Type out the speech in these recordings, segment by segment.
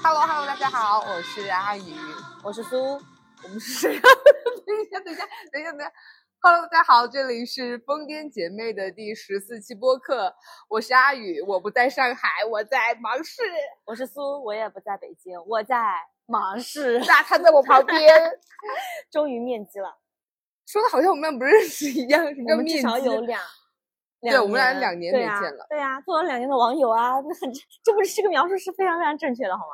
Hello Hello，大家好，我是阿宇，我是苏，我们是谁呀？等一下，等一下，等一下，等一下。Hello，大家好，这里是疯癫姐妹的第十四期播客，我是阿宇，我不在上海，我在芒市，我是苏，我也不在北京，我在芒市，那他在我旁边，终于面基了。说的好像我们俩不认识一样，什么我们至少有两，对我们俩两年没见了对呀、做了两年的网友啊，这很这不是这个描述是非常非常正确的，好吗？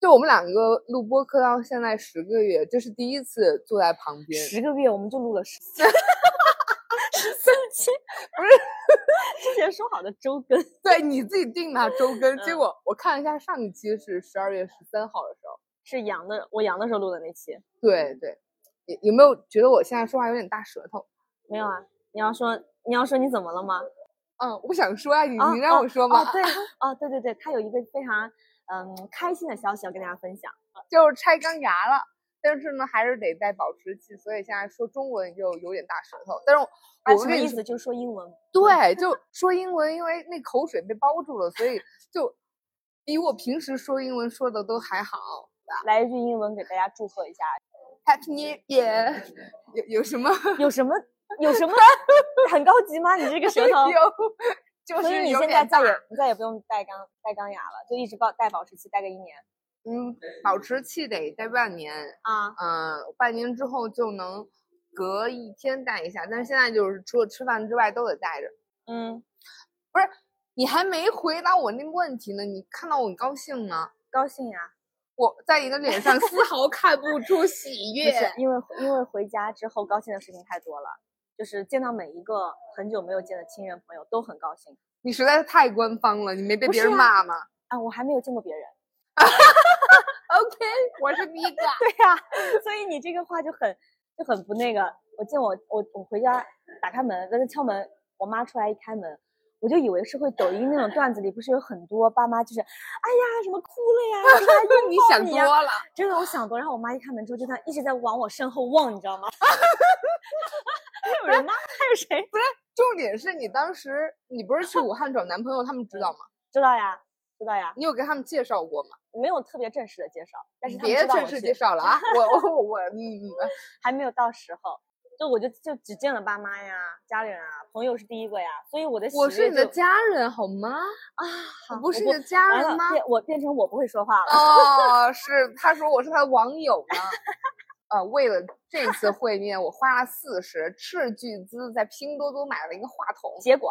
就我们两个录播课到现在十个月，这是第一次坐在旁边，十个月我们就录了十四，十四期，不是之前说好的周更，对你自己定的周更，结嗯果我看了一下上一期是十二月十三号的时候，是阳的，我阳的时候录的那期，对对，有有没有觉得我现在说话有点大舌头？没有啊？你要说你要说你怎么了吗？嗯，我不想说啊，你啊你让啊我说吗，哦，对，哦，对对对，他有一个非常嗯开心的消息要跟大家分享。就是拆钢牙了，但是呢还是得带保持器，所以现在说中文就有点大舌头。但是我啊，我跟你说什么意思？就是说英文。对，就 说英文，因为那口水被包住了，所以就比我平时说英文说的都还好。来一句英文给大家祝贺一下，Happy New Year，有 有什么？有什么有什么很高级吗？你这个舌头，有，就所以你是有点现在再也你再也不用戴钢戴钢牙了，就一直保戴保持器戴个一年嗯，保持器得戴半年，啊。嗯，半年之后就能隔一天戴一下，但是现在就是除了吃饭之外都得戴着。嗯，不是你还没回答我那个问题呢，你看到我很高兴吗？高兴呀，我在你的脸上丝毫看不出喜不悦。是因为因为回家之后高兴的事情太多了，就是见到每一个很久没有见的亲人朋友都很高兴你实在是太官方了，你没被别人骂吗啊。我还没有见过别人，？OK，我是第一个。对呀、所以你这个话就很就很不那个。我见我我我回家打开门在那敲门，我妈出来一开门，我就以为是会抖音那种段子里不是有很多爸妈就是，哎呀什么哭了呀，出来拥 你想多了，真的我想多。然后我妈一开门之后就在一直在往我身后望，你知道吗？还有人吗？还有谁？不是重点是你当时你不是去武汉找男朋友，他们知道吗？知道呀，知道呀，你有给他们介绍过吗？没有特别正式的介绍，但是他们别正式介绍了啊！我我我嗯嗯，还没有到时候。就我就就只见了爸妈呀、家里人啊，朋友是第一个呀，所以我的我是你的家人好吗？啊，不是我你的家人吗？变我变成我不会说话了。哦，是，他说我是他的网友呢。呃，为了这次会面，我花了四十，斥巨资在拼多多买了一个话筒，结果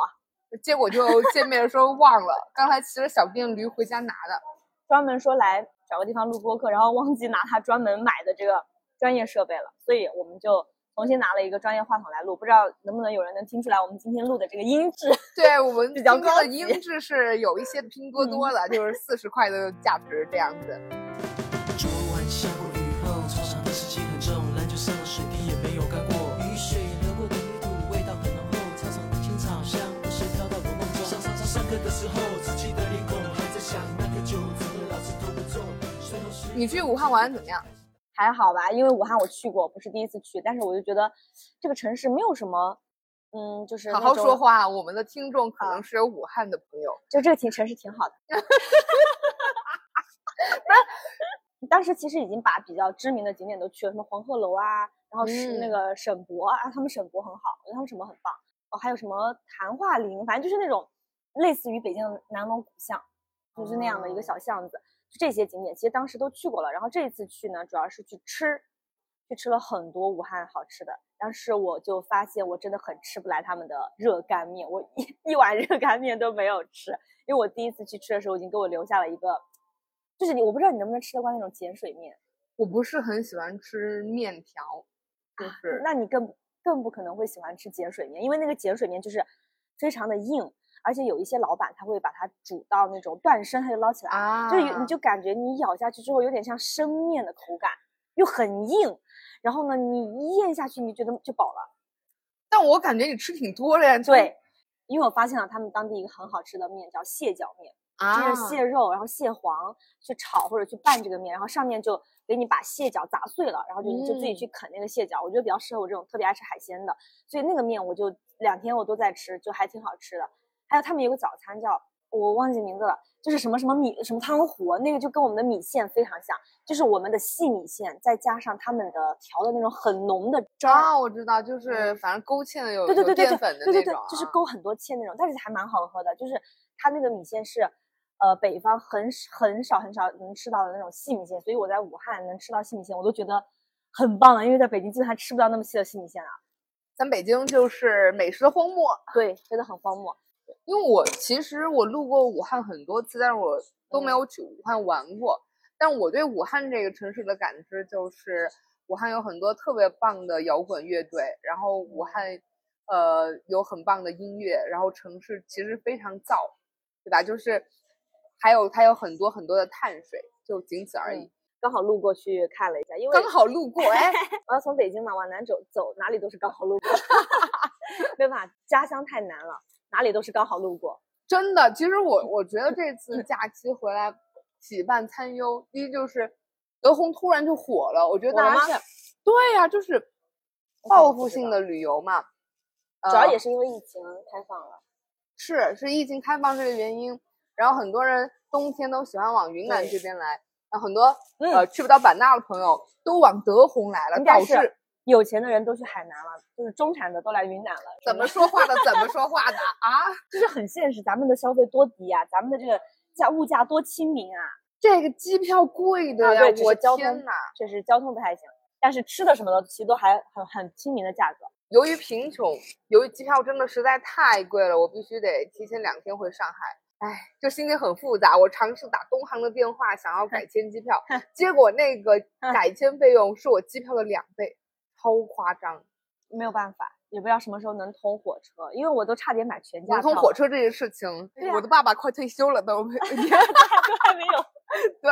结果就见面的时候忘了，刚才骑着小电驴回家拿的。专门说来找个地方录播客，然后忘记拿他专门买的这个专业设备了，所以我们就重新拿了一个专业话筒来录，不知道能不能有人能听出来我们今天录的这个音质。对我们 比较今天高的音质是有一些拼多多的，就是四十块的价值这样子。昨晚下过雨后，操场的湿气很重，篮球上的水滴也没有干过。雨水流过的泥土，味道很浓厚，操场的青草香不时飘到我梦中。上上上上课的时候，自己的脸孔还在想那个酒怎么老是偷不你去武汉玩得怎么样？还好吧，因为武汉我去过，不是第一次去，但是我就觉得这个城市没有什么，嗯，就是好好说话，我们的听众可能是有武汉的朋友。就这个挺城市挺好的。当时其实已经把比较知名的景点都去了，什么黄鹤楼啊，然后是那嗯个省博啊，他们省博很好，我觉得他们省博很棒。哦，还有什么昙化林，反正就是那种类似于北京的南锣鼓巷，就是那样的一个小巷子。就这些景点，其实当时都去过了。然后这一次去呢，主要是去吃，去吃了很多武汉好吃的。但是我就发现，我真的很吃不来他们的热干面，我一一碗热干面都没有吃。因为我第一次去吃的时候，已经给我留下了一个，就是你我不知道你能不能吃得惯那种碱水面，我不是很喜欢吃面条，就是那你更更不可能会喜欢吃碱水面，因为那个碱水面就是非常的硬，而且有一些老板他会把它煮到那种断生，他就捞起来，啊就是有你就感觉你咬下去之后有点像生面的口感，又很硬，然后呢你一咽下去你觉得就饱了。但我感觉你吃挺多的呀。对，因为我发现了他们当地一个很好吃的面叫蟹脚面，啊就是蟹肉，然后蟹黄去炒或者去拌这个面，然后上面就给你把蟹脚砸碎了，然后就你就自己嗯去啃那个蟹脚，我觉得比较适合我这种特别爱吃海鲜的，所以那个面我就两天我都在吃，就还挺好吃的。还有他们有个早餐叫我忘记名字了，就是什么什么米什么汤糊，那个就跟我们的米线非常像，就是我们的细米线再加上他们的调的那种很浓的汁儿。啊，我知道，就是反正勾芡的有有对对对对对淀粉的对就是勾很多芡那种，但是还蛮好喝的。就是它那个米线是，呃，北方很很少很少能吃到的那种细米线，所以我在武汉能吃到细米线，我都觉得很棒了。因为在北京基本上吃不到那么细的细米线啊。咱北京就是美食荒漠。对，真的很荒漠。因为我其实我路过武汉很多次，但是我都没嗯有去武汉玩过。但我对武汉这个城市的感知就是，武汉有很多特别棒的摇滚乐队，然后武嗯汉呃有很棒的音乐，然后城市其实非常燥，对吧？就是还有它有很多很多的碳水，就仅此而已。嗯刚好路过去看了一下，因为刚好路过，哎，我要从北京嘛往南走，走哪里都是刚好路过，没办法，家乡太难了，哪里都是刚好路过。真的，其实我我觉得这次假期回来喜办参忧，第一就是德宏突然就火了，我觉得大家是，对呀、就是报复性的旅游嘛，主要呃也是因为疫情开放了。是是疫情开放这个原因，然后很多人冬天都喜欢往云南这边来，然后很多、呃嗯去不到版纳的朋友都往德宏来了，导致有钱的人都去海南了，就是中产的都来云南了。怎么说话的怎么说话的啊？就是很现实，咱们的消费多低啊，咱们的这个价物价多亲民啊，这个机票贵的呀，啊对我交通天呐！确实交通不太行，但是吃的什么的其实都还很很亲民的价格。由于贫穷，由于机票真的实在太贵了，我必须得提前两天回上海。哎，就心情很复杂。我尝试打东航的电话，想要改签机票，结果那个改签费用是我机票的两倍，超夸张。没有办法，也不知道什么时候能通火车，因为我都差点买全价能票了。通火车这件事情，我的爸爸快退休了都。都还没有，对，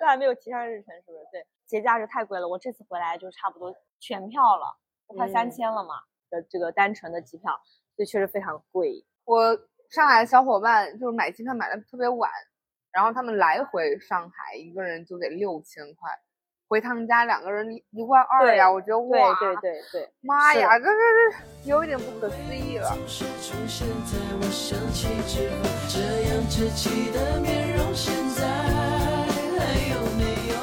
都还没有提上日程，是不是？对，节假日太贵了，我这次回来就差不多全票了，都快三嗯千了嘛的这个单程的机票，所以确实非常贵。我上海的小伙伴就是买机票买的特别晚，然后他们来回上海一个人就得六千块，回他们家两个人一一万二呀！我觉得哇，对对对，妈呀，这这这有一点不可思议了。总是出现在我想起之后，这样稚气的面容，现在还有没有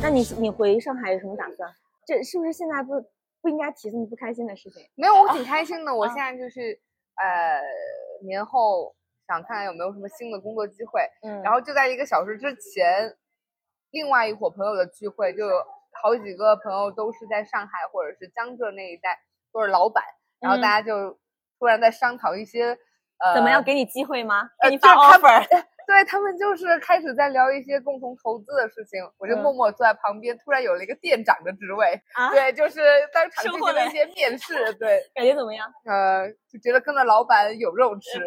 那你你回上海有什么打算？这是不是现在不不应该提这么不开心的事情？没有，我挺开心的。我啊现在就是呃年后想看看有没有什么新的工作机会，嗯然后就在一个小时之前，另外一伙朋友的聚会，就有好几个朋友都是在上海或者是江浙那一带，都是老板，然后嗯大家就突然在商讨一些呃怎么样给你机会吗？呃给你发 offer？对他们就是开始在聊一些共同投资的事情，我就嗯默默坐在旁边，突然有了一个店长的职位，啊，对，就是当场进行了一些面试，对，感觉怎么样？呃，就觉得跟着老板有肉吃，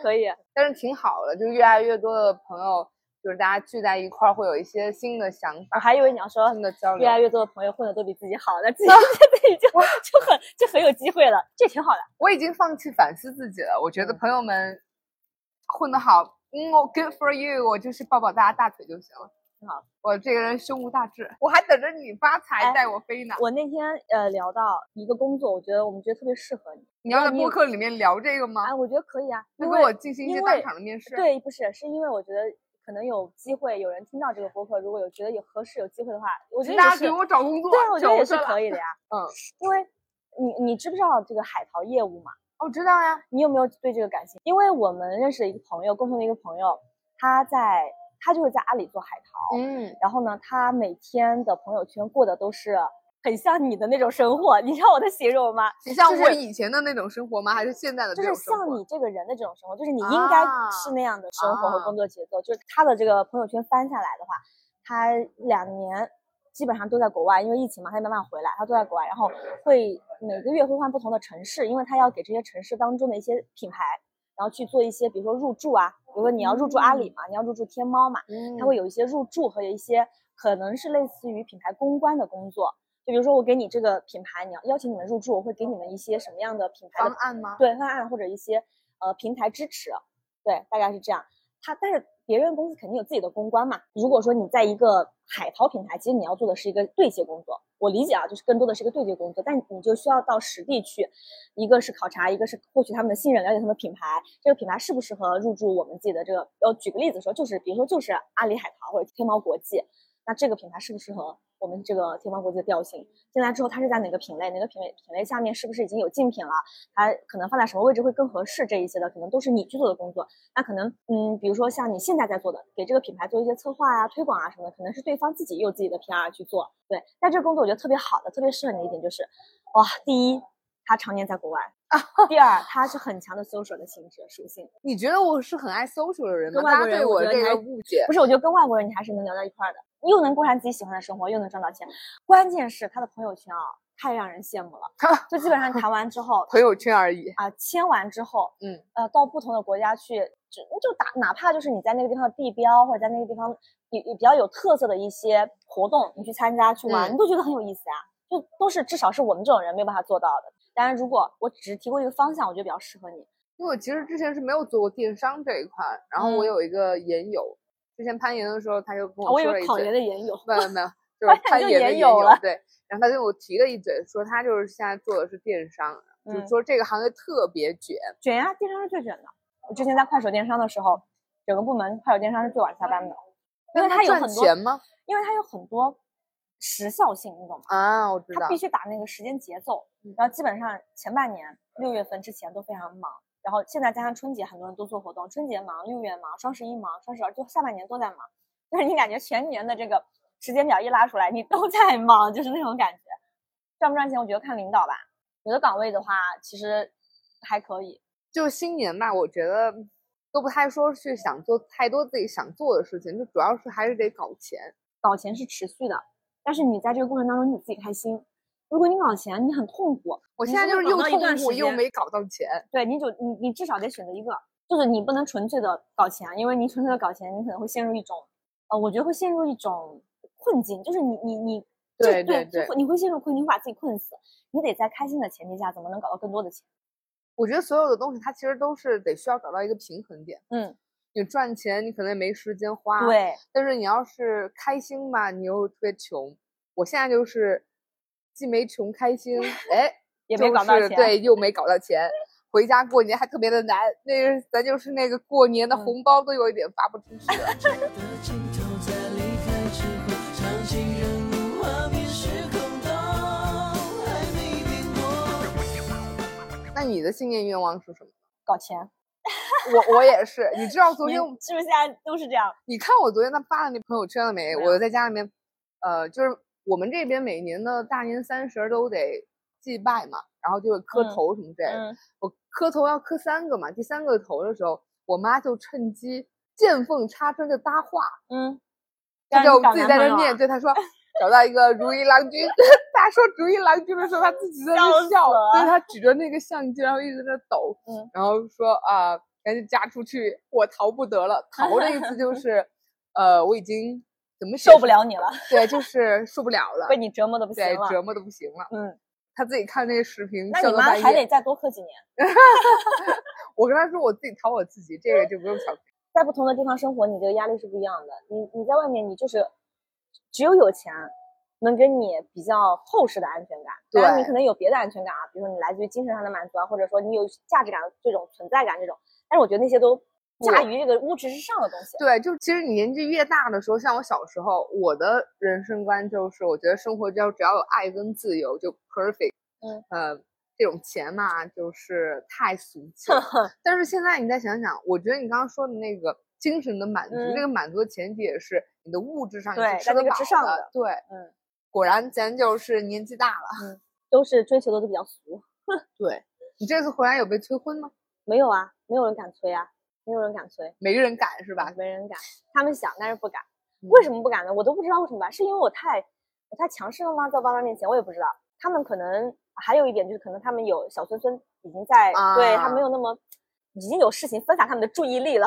可以，但是挺好的，就越来越多的朋友，就是大家聚在一块儿，会有一些新的想法我法、还以为你要说新的交流越。来越多的朋友混的都比自己好，那自己 自己就就很就很有机会了，这挺好的。我已经放弃反思自己了，我觉得嗯朋友们混得好，嗯，我 good for you，我就是抱抱大家大腿就行了。挺好，我这个人胸无大志，我还等着你发财哎带我飞呢。我那天呃聊到一个工作，我觉得我们觉得特别适合你你要在播客里面聊这个吗哎，？我觉得可以啊，那跟我进行一些当场的面试。，对，不是，是因为我觉得可能有机会，有人听到这个播客，如果有觉得有合适、有机会的话，我觉得大家给我找工作，对啊，我觉得也是可以的呀。嗯，因为你你知不知道这个海淘业务嘛？我知道呀。你有没有对这个感兴趣？因为我们认识的一个朋友，共同的一个朋友，他在他就是在阿里做海淘，嗯，然后呢，他每天的朋友圈过的都是很像你的那种生活，你知道我的形容吗？你像我以前的那种生活吗？还是现在的就是这种生活？像你这个人的这种生活，就是你应该啊是那样的生活和啊工作节奏。就是他的这个朋友圈翻下来的话，他两年基本上都在国外，因为疫情嘛，他也没办法回来，他都在国外，然后会每个月会换不同的城市，因为他要给这些城市当中的一些品牌，然后去做一些，比如说入驻啊，比如说你要入驻阿里嘛，你要入驻天猫嘛，嗯它会有一些入驻和有一些可能是类似于品牌公关的工作。就比如说我给你这个品牌，你要邀请你们入驻，我会给你们一些什么样的品牌的方案吗？对方案或者一些呃平台支持，对，大概是这样。他但是别人公司肯定有自己的公关嘛。如果说你在一个海淘平台，其实你要做的是一个对接工作。我理解啊，就是更多的是一个对接工作，但你就需要到实地去，一个是考察，一个是获取他们的信任，了解他们的品牌，这个品牌适不适合入驻我们自己的这个。呃，举个例子说，就是比如说就是阿里海淘或者天猫国际，那这个品牌适不适合我们这个天猫国际的调性？进来之后，它是在哪个品类？哪个品类品类下面是不是已经有竞品了？它可能放在什么位置会更合适？这一些的可能都是你去做的工作。那可能，嗯，比如说像你现在在做的，给这个品牌做一些策划啊、推广啊什么的，可能是对方自己也有自己的 PR 去做。对，但这个工作我觉得特别好的，特别适合你的一点就是，哇，第一，他常年在国外；第二，他是很强的 social 的性质属性。你觉得我是很爱 social 的人吗？跟外国人我我这个误解不。是，我觉得跟外国人你还是能聊到一块儿的，又能过上自己喜欢的生活，又能赚到钱。关键是他的朋友圈啊，太让人羡慕了。就基本上谈完之后朋友圈而已。啊，签完之后，嗯，呃，到不同的国家去，就就打，哪怕就是你在那个地方的地标，或者在那个地方比比较有特色的一些活动，你去参加去玩，嗯你都觉得很有意思啊。就都是至少是我们这种人没有办法做到的。当然，如果我只是提供一个方向，我觉得比较适合你。因为我其实之前是没有做过电商这一块，然后我嗯有一个研友，之前攀岩的时候他就跟啊我说了一嘴，研的研友，没有没有，就攀岩的研研友了对，然后他跟我提了一嘴，说他就是现在做的是电商，就说这个行业特别卷，卷呀，电商是最卷的。我之前在快手电商的时候，整个部门快手电商是最晚下班的，因为他有很多，钱吗？因为他有很多时效性，你懂吗？啊，我知道他必，须打那个时间节奏，然后基本上前半年六月份之前都非常忙，然后现在加上春节，很多人都做活动，春节忙，六月忙，双十一忙，双十二就下半年都在忙，就是你感觉全年的这个时间表一拉出来，你都在忙，就是那种感觉。赚不赚钱，我觉得看领导吧。有的岗位的话，其实还可以。就新年吧，我觉得都不太说是想做太多自己想做的事情，就主要是还是得搞钱。搞钱是持续的，但是你在这个过程当中你自己开心。如果你搞钱，你很痛苦。我现在就是又痛苦又没搞到钱，对，你就你你至少得选择一个，就是你不能纯粹的搞钱，因为你纯粹的搞钱，你可能会陷入一种，呃，我觉得会陷入一种困境，就是你你你，对对对你会陷入困境，你会把自己困死。你得在开心的前提下，怎么能搞到更多的钱？我觉得所有的东西它其实都是得需要找到一个平衡点。嗯，你赚钱，你可能也没时间花，。对，但是你要是开心吧，你又特别穷。我现在就是既没穷开心，哎，也没就搞到钱。是对，又没搞到钱。回家过年还特别的难，那个咱就是那个过年的嗯红包都有一点发不出去了。的尽头，在离开之后，场景人物画面时空都还没变过。那你的新年愿望是什么？搞钱。我我也是，你知道 昨天是不是现在都是这样？你看我昨天他发的那朋友圈了没？我在家里面，呃，就是我们这边每年的大年三十儿都得祭拜嘛，然后就会磕嗯头什么之类的。嗯，我磕头要磕三个嘛，第三个头的时候，我妈就趁机见缝插针的搭话，嗯，她让你搞就自己在那念，对她说 找到一个如意郎君，她说如意郎君的时候，她自己在那笑死笑，就是了她举着那个相机，然后一直在那抖，嗯然后说啊、赶紧嫁出去，我逃不得了。逃的意思就是，呃，我已经怎么受不了你了，对，就是受不了了，被你折磨的不行了。对折磨的不行了。嗯，他自己看那个视频，那你。妈还得再多磕几年。我跟他说我自己讨我自己，这个就不用想。在不同的地方生活，你这个压力是不一样的。你你在外面，你就是只有有钱能给你比较厚实的安全感。当然，你可能有别的安全感啊，比如说你来自于精神上的满足啊，或者说你有价值感这种存在感这种。但是我觉得那些都驾驭这个物质之上的东西。对，就其实你年纪越大的时候，像我小时候，我的人生观就是，我觉得生活只要只要有爱跟自由就 perfect。嗯，呃，这种钱嘛，就是太俗 气了。但是现在你再想想，我觉得你刚刚说的那个精神的满足，嗯这个满足的前提也是你的物质上你对是吃得饱的的。对，嗯，果然咱就是年纪大了。都是追求的都比较俗。对 你这次回来有被催婚吗？没有啊，没有人敢催啊，没有人敢催，没人敢是吧？没人敢。他们想，但是不敢。嗯为什么不敢呢？我都不知道为什么吧？是因为我太我太强势了吗？在我爸妈面前，我也不知道。他们可能还有一点就是，可能他们有小孙孙已经在，对他啊没有那么已经有事情分散他们的注意力了，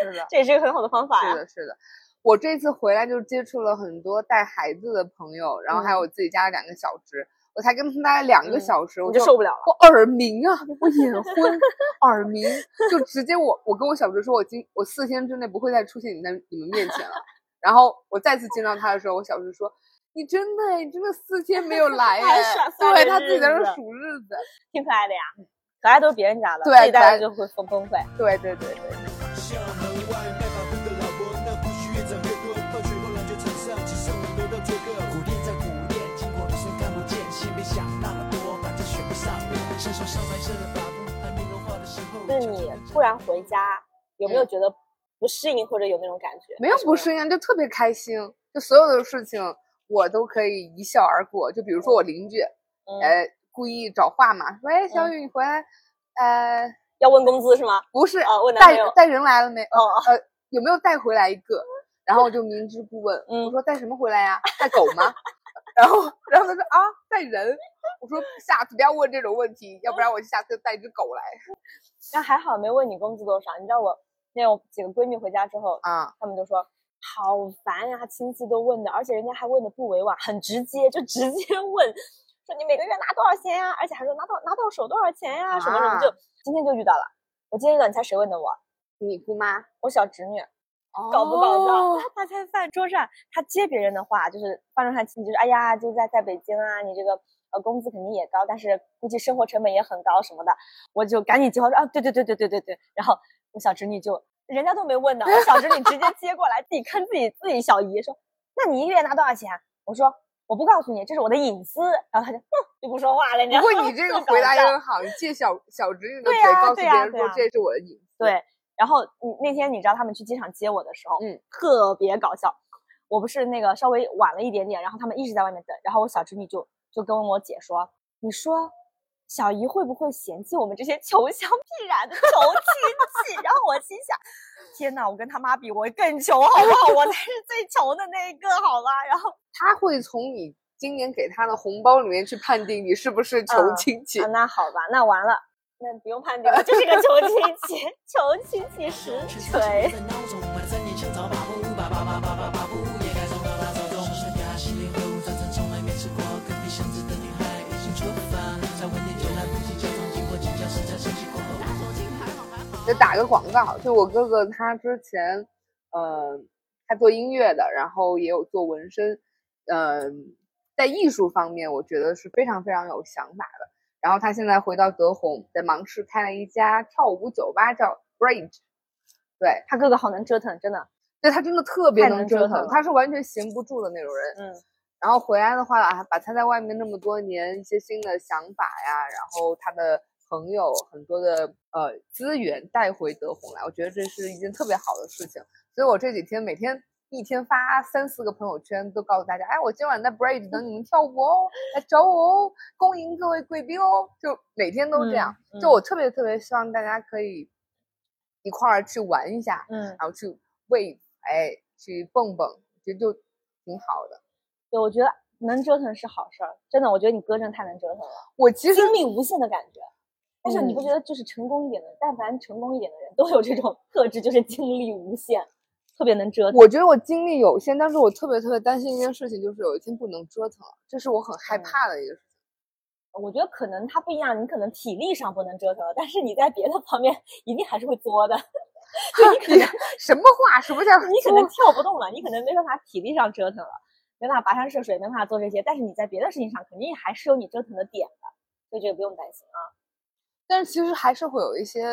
是的。这也是一个很好的方法呀。是的，是的。我这次回来就接触了很多带孩子的朋友，然后还有我自己家的两个小侄。我才跟他大概两个嗯小时，我我就受不了了。我耳鸣啊，我眼昏，耳鸣，就直接我我跟我小侄说，我今我四天之内不会再出现你在你们面前了。然后我再次见到他的时候，我小侄说：“你真的哎，你真的四天没有来 对他自己在那数日子，挺可爱的呀，可爱都是别人家的，对自己带可爱就会崩崩溃。对对对对。就是你突然回家，有没有觉得不适应或者有那种感觉？没有不适应，就特别开心，就所有的事情我都可以一笑而过。就比如说我邻居，嗯，呃，故意找话嘛，说：“哎，小雨你回来，呃，要问工资是吗？不是啊，问带。带人来了没？哦，呃，有没有带回来一个？”然后我就明知故问，嗯我说：“带什么回来呀？带狗吗？” 然后，然后他说：“啊，带人。”我说：“下次不要问这种问题，要不然我就下次带只狗来。那还好没问你工资多少。你知道我那有几个闺蜜回家之后”，啊，她们就说好烦呀，亲戚都问的，而且人家还问的不委婉，很直接，就直接问，说你每个月拿多少钱呀？而且还说拿到拿到手多少钱呀？什么什么，啊就今天就遇到了。我今天遇到，你猜谁问的我？你姑妈我小侄女。搞不搞笑？哦他他在饭桌上，她接别人的话，就是饭桌上亲戚就是，哎呀，就在在北京啊，你这个呃工资肯定也高，但是估计生活成本也很高什么的，我就赶紧接话说啊，对对对对对对对，然后我小侄女就人家都没问呢，我小侄女直接 接过来，自己坑自己自己小姨说，那你一个月拿多少钱？我说我不告诉你，这是我的隐私，然后她就哼就不说话了，你知道吗？不过你这个回答也很好，你借小小侄女的嘴告诉别人说这是我的隐私。对，然后你那天你知道他们去机场接我的时候，嗯，特别搞笑。我不是那个稍微晚了一点点，然后他们一直在外面等，然后我小侄女就就跟我姐说：“你说小姨会不会嫌弃我们这些穷乡僻壤的穷亲戚？”然后我心想：天呐，我跟他妈比，我更穷，好不好？我才是最穷的那一个，好吧？然后 他会从你今年给他的红包里面去判定你是不是穷嗯亲戚。啊，那好吧，那完了，那不用判定了，就是个穷亲戚，穷亲戚实锤。就打个广告，就我哥哥他之前，呃，他做音乐的，然后也有做纹身，嗯、在艺术方面，我觉得是非常非常有想法的。然后他现在回到德宏，在芒市开了一家跳舞酒吧，叫 Bridge。对，他哥哥好能折腾，真的。对他真的特别能折腾，折腾他是完全闲不住的那种人。嗯，然后回来的话啊，把他在外面那么多年一些新的想法呀，然后他的朋友很多的呃资源带回德宏来，我觉得这是一件特别好的事情。所以我这几天每天一天发三四个朋友圈，都告诉大家，哎，我今晚在 Bridge 等你们跳舞哦，来找我哦，恭迎各位贵宾哦，就每天都这样。嗯就我特别特别希望大家可以一块儿去玩一下，嗯，然后去喂，哎，去蹦蹦，我觉得就挺好的。对，我觉得能折腾是好事儿，真的，我觉得你哥真的太能折腾了，我其实精力无限的感觉。但是你不嗯觉得就是成功一点的，但凡成功一点的人都有这种特质，就是精力无限，特别能折腾。我觉得我精力有限，但是我特别特别担心一件事情，就是有一天不能折腾了，这是我很害嗯怕的一个事情。我觉得可能他不一样，你可能体力上不能折腾了，但是你在别的方面一定还是会作的。就你可能 什么话？什么叫你可能跳不动了，你可能没办法体力上折腾了，没办法跋山涉水，没办法做这些，但是你在别的事情上肯定还是有你折腾的点的，所以这个不用担心啊。但是其实还是会有一些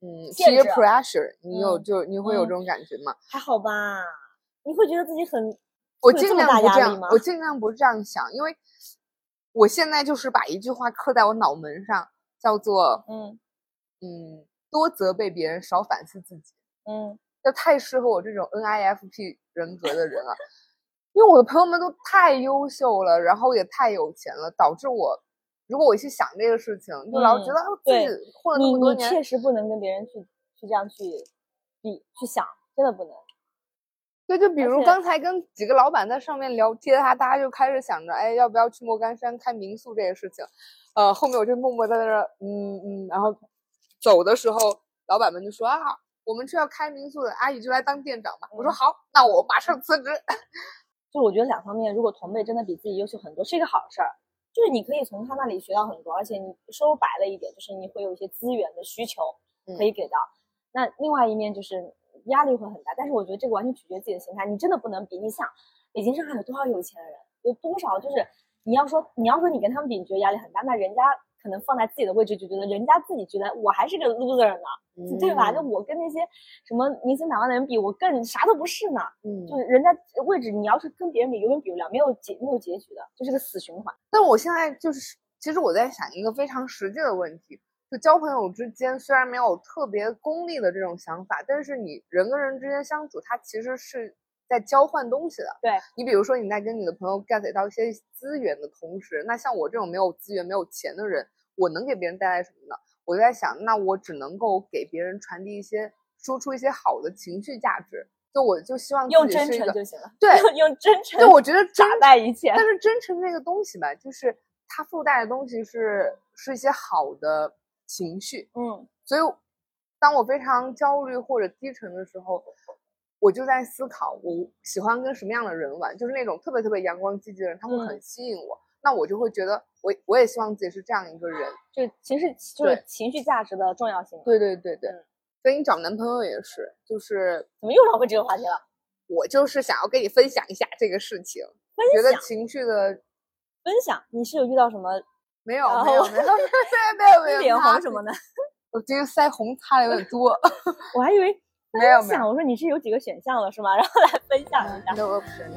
嗯限 peer pressure，你有嗯就你会有嗯这种感觉吗？还好吧？你会觉得自己很我尽量不这样我尽量不这样想，因为我现在就是把一句话刻在我脑门上，叫做嗯嗯，多责备别人，少反思自己。嗯就太适合我这种 NIFP 人格的人了，因为我的朋友们都太优秀了，然后也太有钱了，导致我如果我去想这个事情，就老觉嗯得哦自己混了那么多年，你确实不能跟别人去去这样去比去想，真的不能。对，就比如刚才跟几个老板在上面聊天，他大家就开始想着，哎，要不要去莫干山开民宿这个事情，呃，后面我就默默在那儿，嗯嗯，然后走的时候，老板们就说啊，我们是要开民宿的，阿姨就来当店长吧。我说嗯好，那我马上辞职。就我觉得两方面，如果同辈真的比自己优秀很多，是一个好事儿。就是你可以从他那里学到很多，而且你说白了一点，就是你会有一些资源的需求可以给到。那另外一面就是压力会很大，但是我觉得这个完全取决自己的心态，你真的不能比。你想，北京、上海有多少有钱人，有多少就是你要说你要说你跟他们比，你觉得压力很大，那人家可能放在自己的位置就觉得人家自己觉得我还是个 loser 呢，对吧？就我跟那些什么年薪百万的人比，我更啥都不是呢。嗯就是人家位置，你要是跟别人比，永远比不了，没有结没有结局的，就是个死循环。但我现在就是，其实我在想一个非常实际的问题，就交朋友之间虽然没有特别功利的这种想法，但是你人跟人之间相处，它其实是在交换东西的。对你比如说你在跟你的朋友 get 到一些资源的同时，那像我这种没有资源、没有钱的人，我能给别人带来什么呢？我就在想，那我只能够给别人传递一些、输出一些好的情绪价值。就我就希望用真自己是一个诚就行了，对用真诚，就我觉得真打败一切。但是真诚这个东西吧，就是它附带的东西是是一些好的情绪，嗯所以当我非常焦虑或者低沉的时候，我就在思考我喜欢跟什么样的人玩，就是那种特别特别阳光积极的人，他会很嗯吸引我。那我就会觉得我我也希望自己是这样一个人。就是情绪，就是情绪价值的重要性。对对对对，嗯所以你找男朋友也是，就是怎么又绕回这个话题了？我就是想要跟你分享一下这个事情，分享觉得情绪的分享，你是有遇到什么没有没有没有没有没有 脸红什么的？我今天腮红擦的有点多。我还以为没有没有，我说你是有几个选项了是吗？然后来分享一下。No option。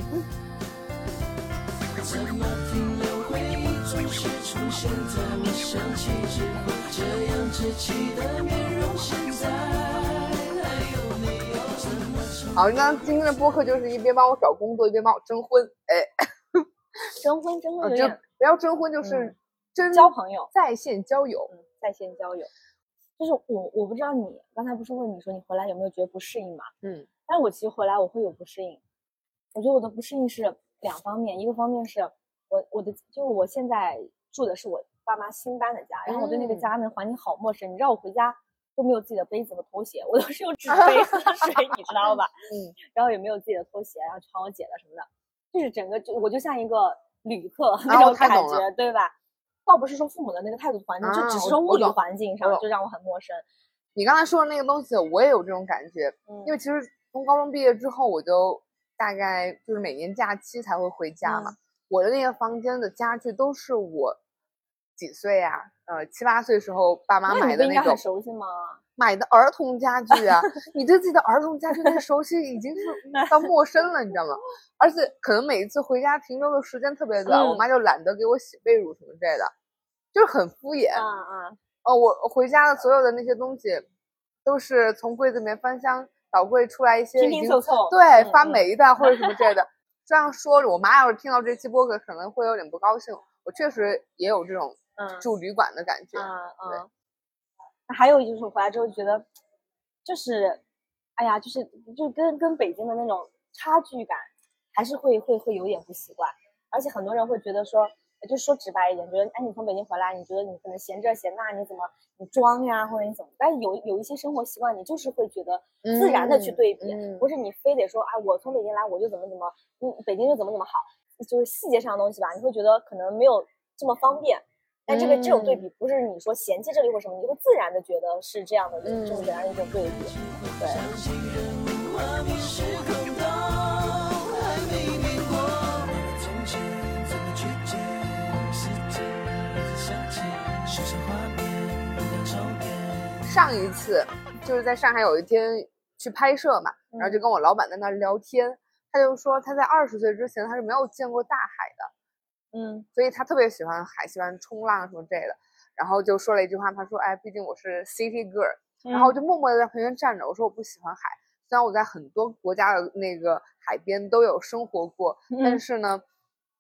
现在我想起之后，这样稚气的面容，现在还有没有怎么？好，那今天的播客就是一边帮我找工作，一边帮我征婚。哎，征婚，征婚 不要征婚，就是嗯真交朋友，在线交友。嗯，在线交友。就是我，我不知道你刚才不是问你说你回来有没有觉得不适应嘛？嗯但是我其实回来我会有不适应，我觉得我的不适应是两方面，一个方面是我我的就是我现在住的是我爸妈新搬的家，然后我对那个嗯家那个环境好陌生，你知道我回家都没有自己的杯子和拖鞋，我都是用纸 杯喝水，你知道吧？嗯，然后也没有自己的拖鞋，然后穿我姐的什么的，就是整个就我就像一个旅客啊那种感觉，对吧？倒不是说父母的那个态度环境，就啊只是说物理环境上就让我很陌生。你刚才说的那个东西，我也有这种感觉。嗯因为其实从高中毕业之后，我就大概就是每年假期才会回家嘛。嗯我的那个房间的家具都是我几岁啊？呃，七八岁时候爸妈买的那种？买的儿童家具啊，你对自己的儿童家具那熟悉已经是到陌生了，你知道吗？而且可能每一次回家停留的时间特别短，我嗯妈就懒得给我洗被褥什么之类的，就是很敷衍。啊啊，哦，我回家的所有的那些东西，都是从柜子里面翻箱倒柜出来一些已经对嗯发嗯霉的或者什么之类的。这样说着，我妈要是听到这期播客，可能会有点不高兴。我确实也有这种嗯住旅馆的感觉。嗯对嗯。那还有就是我回来之后觉得，就是，哎呀，就是就跟跟北京的那种差距感，还是会会会有点不习惯。而且很多人会觉得说，就说直白一点，觉得哎，你从北京回来，你觉得你可能嫌这嫌那，你怎么你装呀，或者你怎么？但是有有一些生活习惯，你就是会觉得自然的去嗯对比，嗯不是你非得说啊，我从北京来我就怎么怎么，嗯，北京就怎么怎么好，就是细节上的东西吧，你会觉得可能没有这么方便。但这个这种对嗯比不是你说嫌弃这里或什么，你会自然的觉得是这样的，嗯这么简单的一种对比。对，上一次就是在上海有一天去拍摄嘛，然后就嗯跟我老板在那儿聊天，他就说他在二十岁之前他是没有见过大海的。嗯所以他特别喜欢海，喜欢冲浪什么之类的。然后就说了一句话，他说：“哎，毕竟我是 city girl。”然后我就默默的在旁边站着，我说我不喜欢海。虽然我在很多国家的那个海边都有生活过，但嗯是呢，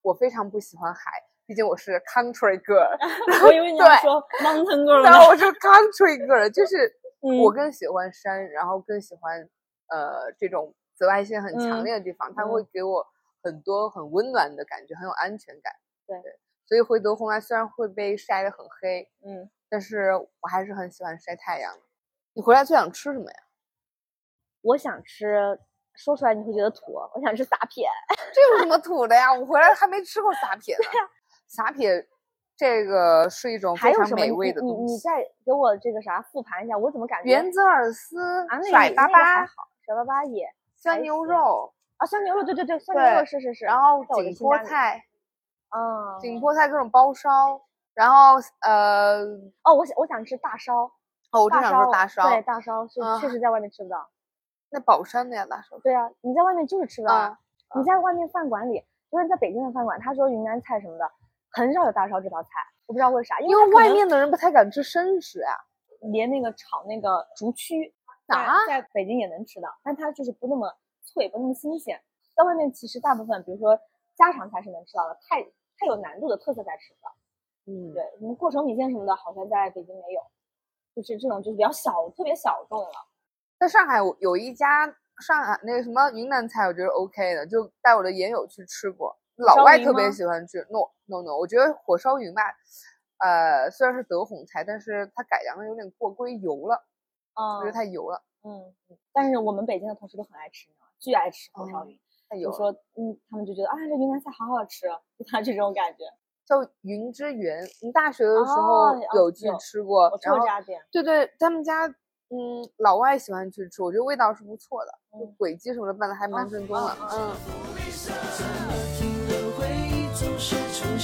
我非常不喜欢海，毕竟我是 country girl。我以为你要说 mountain girl 呢。然后我是 country girl，就 是嗯我更喜欢山，然后更喜欢呃这种紫外线很强嗯烈的地方，它嗯会给我很多很温暖的感觉，很有安全感。对所以回德宏来虽然会被晒得很黑，嗯，但是我还是很喜欢晒太阳的。你回来最想吃什么呀？我想吃，说出来你会觉得土，我想吃撒撇。这有什么土的呀？我回来还没吃过撒撇呢。撒撇这个是一种非常美味的你你东西。再给我这个啥复盘一下，我怎么感觉原则尔斯、甩粑那个还、好，甩粑粑也酸牛肉，啊，酸牛肉对对对，酸牛肉是是是，然后景颇菜、嗯，景颇菜各种包烧，然后呃，哦，我想我想吃大烧，哦，我正想说大烧，对大烧是啊确实在外面吃不到。那宝山的呀，大烧。对啊，你在外面就是吃不到。你在外面饭馆里，就是在北京的饭馆，他说云南菜什么的，很少有大烧这道菜，我不知道为啥，因因为外面的人不太敢吃生食啊。连那个炒那个竹蛆，啊在在北京也能吃到，但它就是不那么脆，不那么新鲜。在外面其实大部分，比如说家常菜是能吃到的，太太有难度的特色菜吃不到。嗯，对，什么过手米线什么的，好像在北京没有，就是这种就是比较小，特别小众了。在上海有有一家上海那个什么云南菜，我觉得 OK 的，就带我的研友去吃过，老外特别喜欢吃。No No No，我觉得火烧云吧，呃，虽然是德宏菜，但是它改良的有点过过于油了，我觉得嗯太油了，嗯，嗯但是我们北京的同事都很爱吃，巨爱吃火烧嗯云。太油了。就说嗯，他们就觉得啊，这云南菜好好吃，就他这种感觉。叫云之源，你大学的时候哦有去吃过这家店，对对，他们家嗯老外喜欢去吃，我觉得味道是不错的，就嗯轨迹什么的办的还蛮哦正宗的，哦嗯。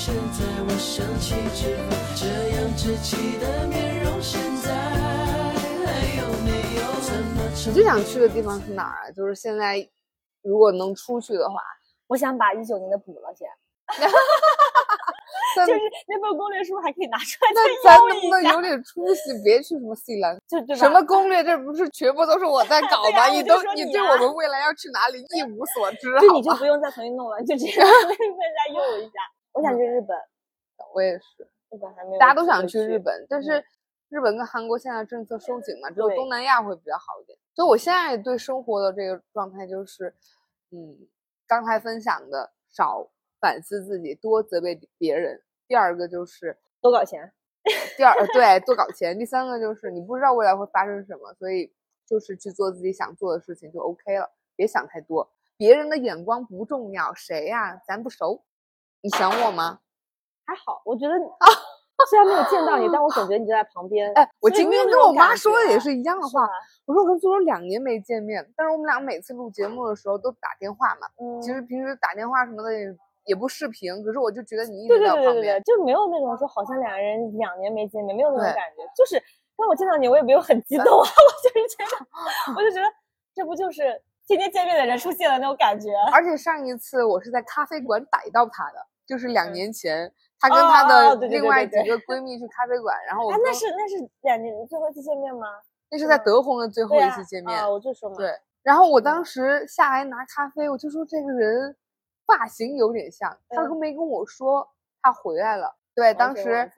现在我想起之后，这样稚气的面容现在还有没有？怎么你最想去的地方是哪儿啊？就是现在如果能出去的话，我想把一九年的补了先，咱 就是 那份攻略是不是还可以拿出来那再咱能不用一下？能有点出息？别去什么西兰，就对吧？什么攻略，这不是全部都是我在搞吗？啊你都你对我们未来要去哪里一无所知，就好？你就不用再重新弄了，就直接把那份再用一下。我想去日本，我也是，日本还没有，大家都想去日。本，但嗯是日本跟韩国现在政策收紧嘛，只有东南亚会比较好一点。所以我现在对生活的这个状态就是，嗯，刚才分享的少反思自己，多责备别人。第二个就是多搞钱，第二，呃对，多搞 钱。第三个就是你不知道未来会发生什么，所以就是去做自己想做的事情就 OK 了，别想太多。别人的眼光不重要，谁呀、咱不熟。你想我吗？还好，我觉得啊虽然没有见到你，但我总觉得你就在旁边。哎，我今天跟我妈说的也是一样的话。我说我跟苏州两年没见面，但是我们俩每次录节目的时候都打电话嘛。嗯，其实平时打电话什么的也也不视频，可是我就觉得你一对直对对对边。对，就没有那种说好像两个人两年没见面，没有那种感觉。就是当我见到你，我也没有很激动啊，我就是觉得，我就觉得这不就是天天见面的人出现了那种感觉。而且上一次我是在咖啡馆逮到他的，就是两嗯年前，她跟哦她的另外几个闺蜜去咖啡馆，然后我那是那是两年最后一次见面吗？那是在德宏的最后一次见面。啊，我就说嘛，对，然后我当嗯时下来拿咖啡，我就说这个人发型有点像，他嗯都没跟我说他回来了。对，当时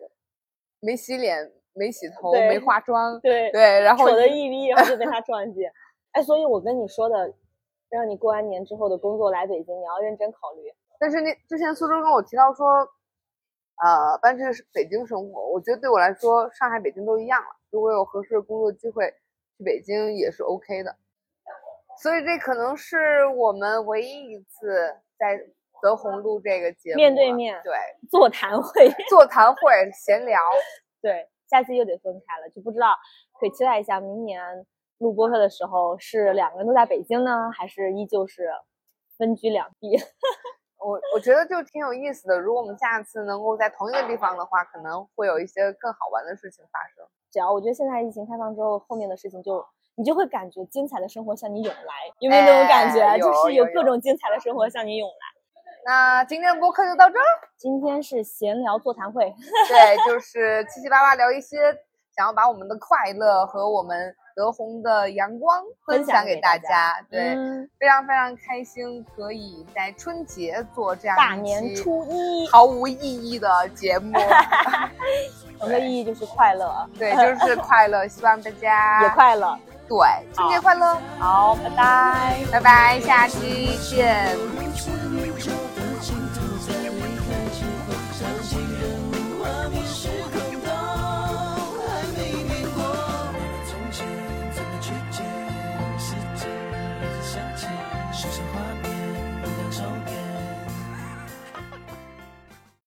没洗脸、没洗头、没化妆，对对，然后丑的一逼，然后就被 他撞见。哎，所以我跟你说的，让你过完年之后的工作来北京，你要认真考虑。但是那之前苏州跟我提到说，呃，搬去北京生活，我觉得对我来说，上海、北京都一样了。如果有合适的工作机会，去北京也是 OK 的。所以这可能是我们唯一一次在德宏录这个节目面对面对 座谈会，座谈会闲聊。对，下次又得分开了，就不知道可以期待一下明年录播客的时候是两个人都在北京呢，还是依旧是分居两地？我我觉得就挺有意思的。如果我们下次能够在同一个地方的话，可能会有一些更好玩的事情发生。只要我觉得现在疫情开放之后，后面的事情就你就会感觉精彩的生活向你涌来，有没有那种感觉？哎就是有有各种精彩的生活向你涌来。那今天的播客就到这儿。今天是闲聊座谈会，对，就是七七八八聊一些想要把我们的快乐和我们德宏的阳光分分享享给大家。对，嗯，非常非常开心，可以在春节做这样大年初一，毫无意义的节目。我们的意义就是快乐，对，就是 快乐，希望大家也快乐。对，春节快乐，好，拜拜。拜拜，下期见。